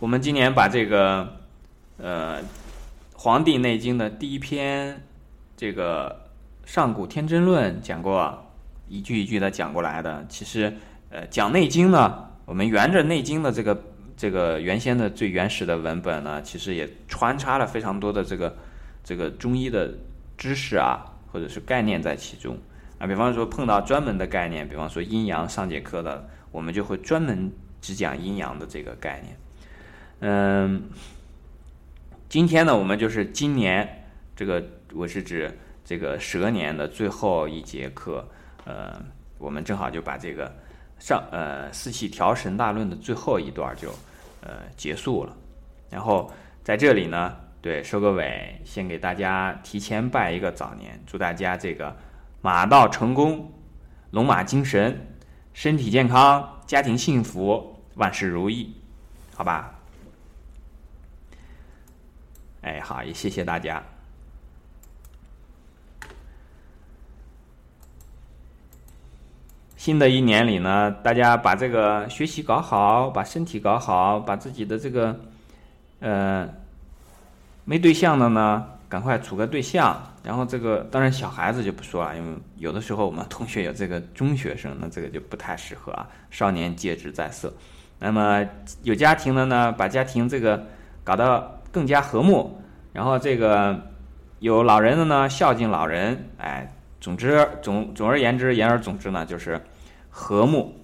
我们今年把这个呃《黄帝内经》的第一篇这个《上古天真论》讲过，一句一句的讲过来的。其实呃讲《内经》呢，我们沿着《内经》的这个这个原先的最原始的文本呢，其实也穿插了非常多的这个这个中医的知识啊，或者是概念在其中啊。比方说碰到专门的概念，比方说阴阳上节课的，我们就会专门只讲阴阳的这个概念。嗯，今天呢，我们就是今年这个我是指这个蛇年的最后一节课，呃，我们正好就把这个上呃四气调神大论的最后一段就呃结束了。然后在这里呢，对收个尾，先给大家提前拜一个早年，祝大家这个马到成功，龙马精神，身体健康，家庭幸福，万事如意，好吧？哎，好，也谢谢大家。新的一年里呢，大家把这个学习搞好，把身体搞好，把自己的这个呃没对象的呢，赶快处个对象。然后这个当然小孩子就不说了，因为有的时候我们同学有这个中学生，那这个就不太适合啊。少年戒之在色。那么有家庭的呢，把家庭这个搞到。更加和睦，然后这个有老人的呢，孝敬老人，哎，总之总总而言之，言而总之呢，就是和睦，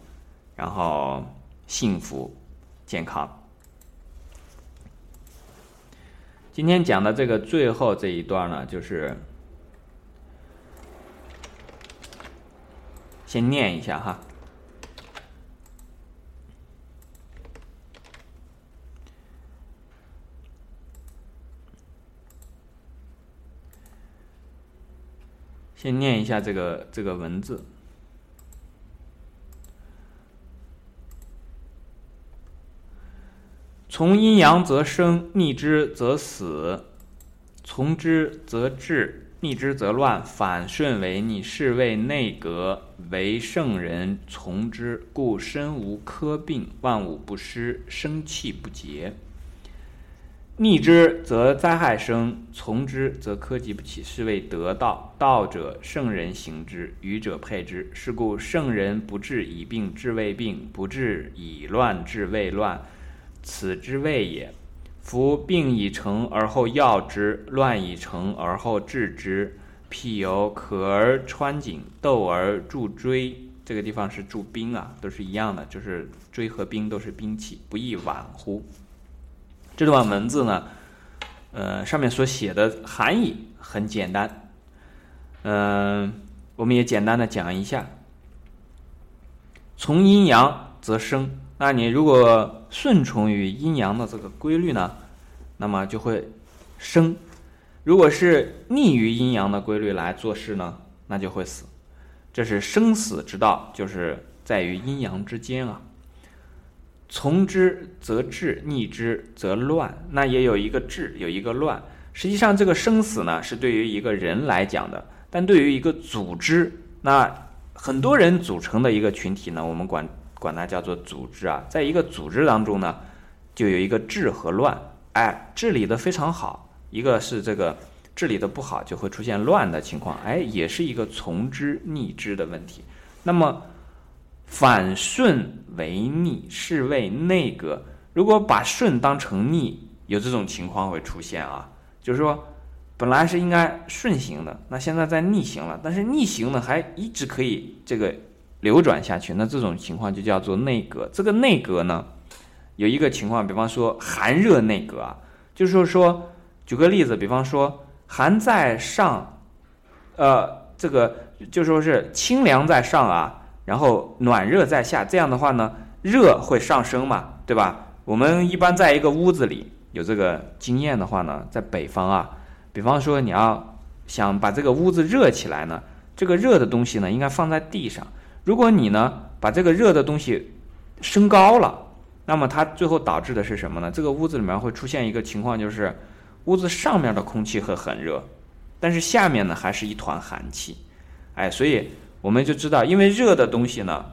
然后幸福、健康。今天讲的这个最后这一段呢，就是先念一下哈。先念一下这个这个文字：从阴阳则生，逆之则死；从之则治，逆之则乱。反顺为逆，是谓内阁。为圣人从之，故身无科病，万物不失，生气不竭。逆之则灾害生，从之则科技不起，是谓得道。道者，圣人行之，愚者配之。是故圣人不治以病治未病，不治以乱治未乱，此之谓也。夫病已成而后药之，乱已成而后治之。譬有渴而穿井，斗而铸锥，这个地方是铸兵啊，都是一样的，就是锥和兵都是兵器，不亦晚乎？这段文字呢，呃，上面所写的含义很简单，嗯，我们也简单的讲一下。从阴阳则生，那你如果顺从于阴阳的这个规律呢，那么就会生；如果是逆于阴阳的规律来做事呢，那就会死。这是生死之道，就是在于阴阳之间啊。从之则治，逆之则乱。那也有一个治，有一个乱。实际上，这个生死呢，是对于一个人来讲的；但对于一个组织，那很多人组成的一个群体呢，我们管管它叫做组织啊。在一个组织当中呢，就有一个治和乱。哎，治理的非常好，一个是这个治理的不好，就会出现乱的情况。哎，也是一个从之逆之的问题。那么。反顺为逆，是谓内阁。如果把顺当成逆，有这种情况会出现啊，就是说，本来是应该顺行的，那现在在逆行了，但是逆行呢还一直可以这个流转下去，那这种情况就叫做内阁。这个内阁呢，有一个情况，比方说寒热内阁啊，就是说，举个例子，比方说寒在上，呃，这个就说是清凉在上啊。然后暖热在下，这样的话呢，热会上升嘛，对吧？我们一般在一个屋子里有这个经验的话呢，在北方啊，比方说你要想把这个屋子热起来呢，这个热的东西呢应该放在地上。如果你呢把这个热的东西升高了，那么它最后导致的是什么呢？这个屋子里面会出现一个情况，就是屋子上面的空气会很热，但是下面呢还是一团寒气，哎，所以。我们就知道，因为热的东西呢，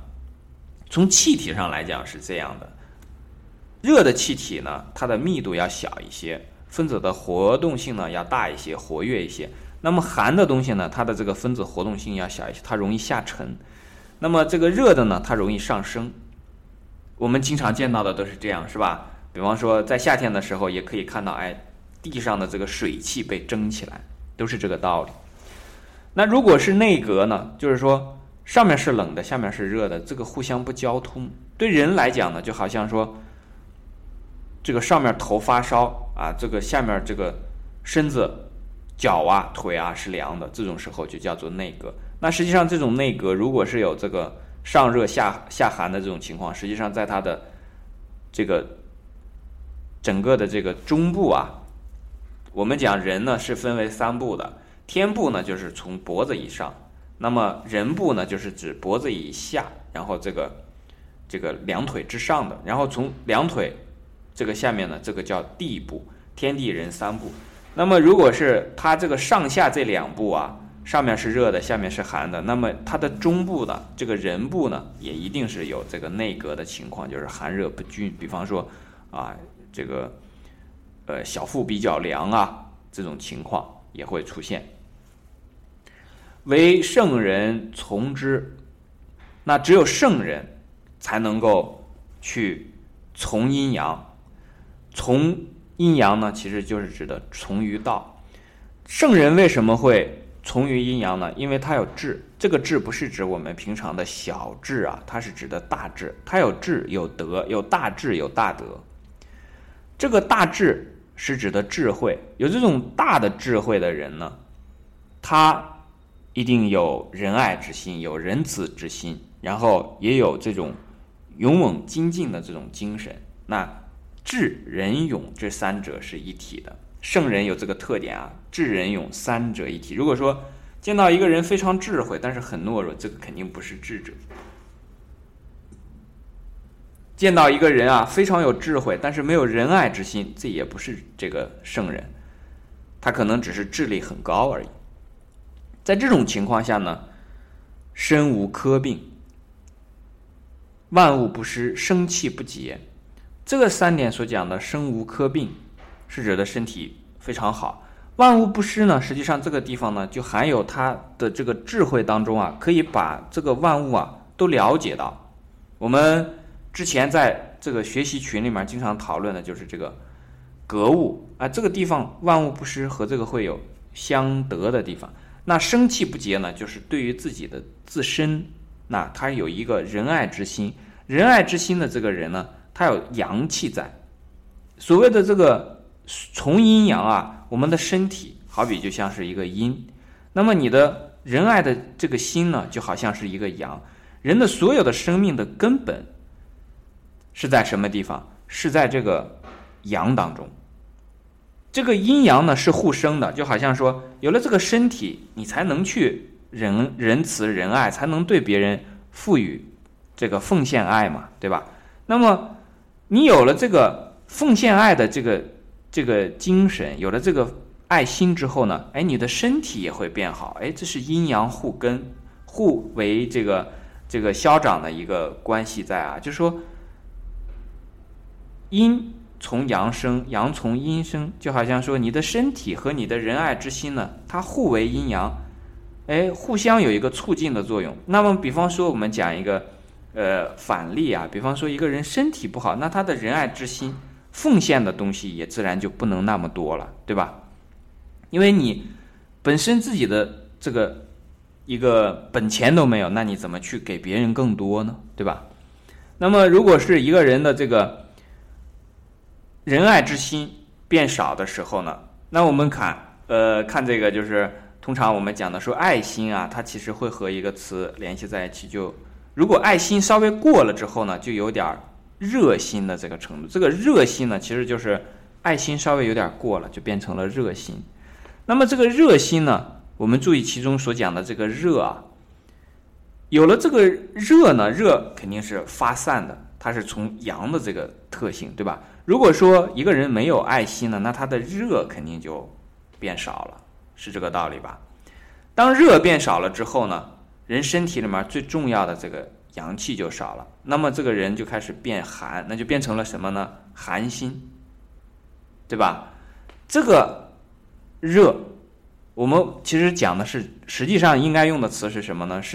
从气体上来讲是这样的，热的气体呢，它的密度要小一些，分子的活动性呢要大一些，活跃一些。那么寒的东西呢，它的这个分子活动性要小一些，它容易下沉。那么这个热的呢，它容易上升。我们经常见到的都是这样，是吧？比方说在夏天的时候，也可以看到，哎，地上的这个水汽被蒸起来，都是这个道理。那如果是内隔呢，就是说上面是冷的，下面是热的，这个互相不交通。对人来讲呢，就好像说，这个上面头发烧啊，这个下面这个身子。脚啊、腿啊是凉的，这种时候就叫做内隔。那实际上这种内隔，如果是有这个上热下下寒的这种情况，实际上在它的这个整个的这个中部啊，我们讲人呢是分为三部的，天部呢就是从脖子以上，那么人部呢就是指脖子以下，然后这个这个两腿之上的，然后从两腿这个下面呢，这个叫地部，天地人三部。那么，如果是它这个上下这两部啊，上面是热的，下面是寒的，那么它的中部呢，这个人部呢，也一定是有这个内隔的情况，就是寒热不均。比方说，啊，这个，呃，小腹比较凉啊，这种情况也会出现。为圣人从之，那只有圣人才能够去从阴阳，从。阴阳呢，其实就是指的从于道。圣人为什么会从于阴阳呢？因为他有智。这个智不是指我们平常的小智啊，它是指的大智。他有智，有德，有大智，有大德。这个大智是指的智慧。有这种大的智慧的人呢，他一定有仁爱之心，有仁慈之心，然后也有这种勇猛精进的这种精神。那。智仁勇这三者是一体的，圣人有这个特点啊，智仁勇三者一体。如果说见到一个人非常智慧，但是很懦弱，这个肯定不是智者；见到一个人啊非常有智慧，但是没有仁爱之心，这也不是这个圣人，他可能只是智力很高而已。在这种情况下呢，身无科病，万物不失，生气不竭。这个三点所讲的生无科病，是指的身体非常好，万物不失呢。实际上这个地方呢，就含有他的这个智慧当中啊，可以把这个万物啊都了解到。我们之前在这个学习群里面经常讨论的就是这个格物啊，这个地方万物不失和这个会有相得的地方。那生气不竭呢，就是对于自己的自身，那他有一个仁爱之心，仁爱之心的这个人呢。他有阳气在，所谓的这个从阴阳啊，我们的身体好比就像是一个阴，那么你的仁爱的这个心呢，就好像是一个阳。人的所有的生命的根本是在什么地方？是在这个阳当中。这个阴阳呢是互生的，就好像说，有了这个身体，你才能去仁仁慈仁爱，才能对别人赋予这个奉献爱嘛，对吧？那么。你有了这个奉献爱的这个这个精神，有了这个爱心之后呢，哎，你的身体也会变好，哎，这是阴阳互根、互为这个这个消长的一个关系在啊，就是说，阴从阳生，阳从阴生，就好像说你的身体和你的仁爱之心呢，它互为阴阳，哎，互相有一个促进的作用。那么，比方说我们讲一个。呃，反例啊，比方说一个人身体不好，那他的仁爱之心、奉献的东西也自然就不能那么多了，对吧？因为你本身自己的这个一个本钱都没有，那你怎么去给别人更多呢？对吧？那么，如果是一个人的这个仁爱之心变少的时候呢，那我们看，呃，看这个就是通常我们讲的说爱心啊，它其实会和一个词联系在一起，就。如果爱心稍微过了之后呢，就有点热心的这个程度。这个热心呢，其实就是爱心稍微有点过了，就变成了热心。那么这个热心呢，我们注意其中所讲的这个热啊，有了这个热呢，热肯定是发散的，它是从阳的这个特性，对吧？如果说一个人没有爱心呢，那他的热肯定就变少了。是这个道理吧？当热变少了之后呢，人身体里面最重要的这个阳气就少了，那么这个人就开始变寒，那就变成了什么呢？寒心对吧？这个热我们其实讲的是实际上应该用的词是什么呢？是。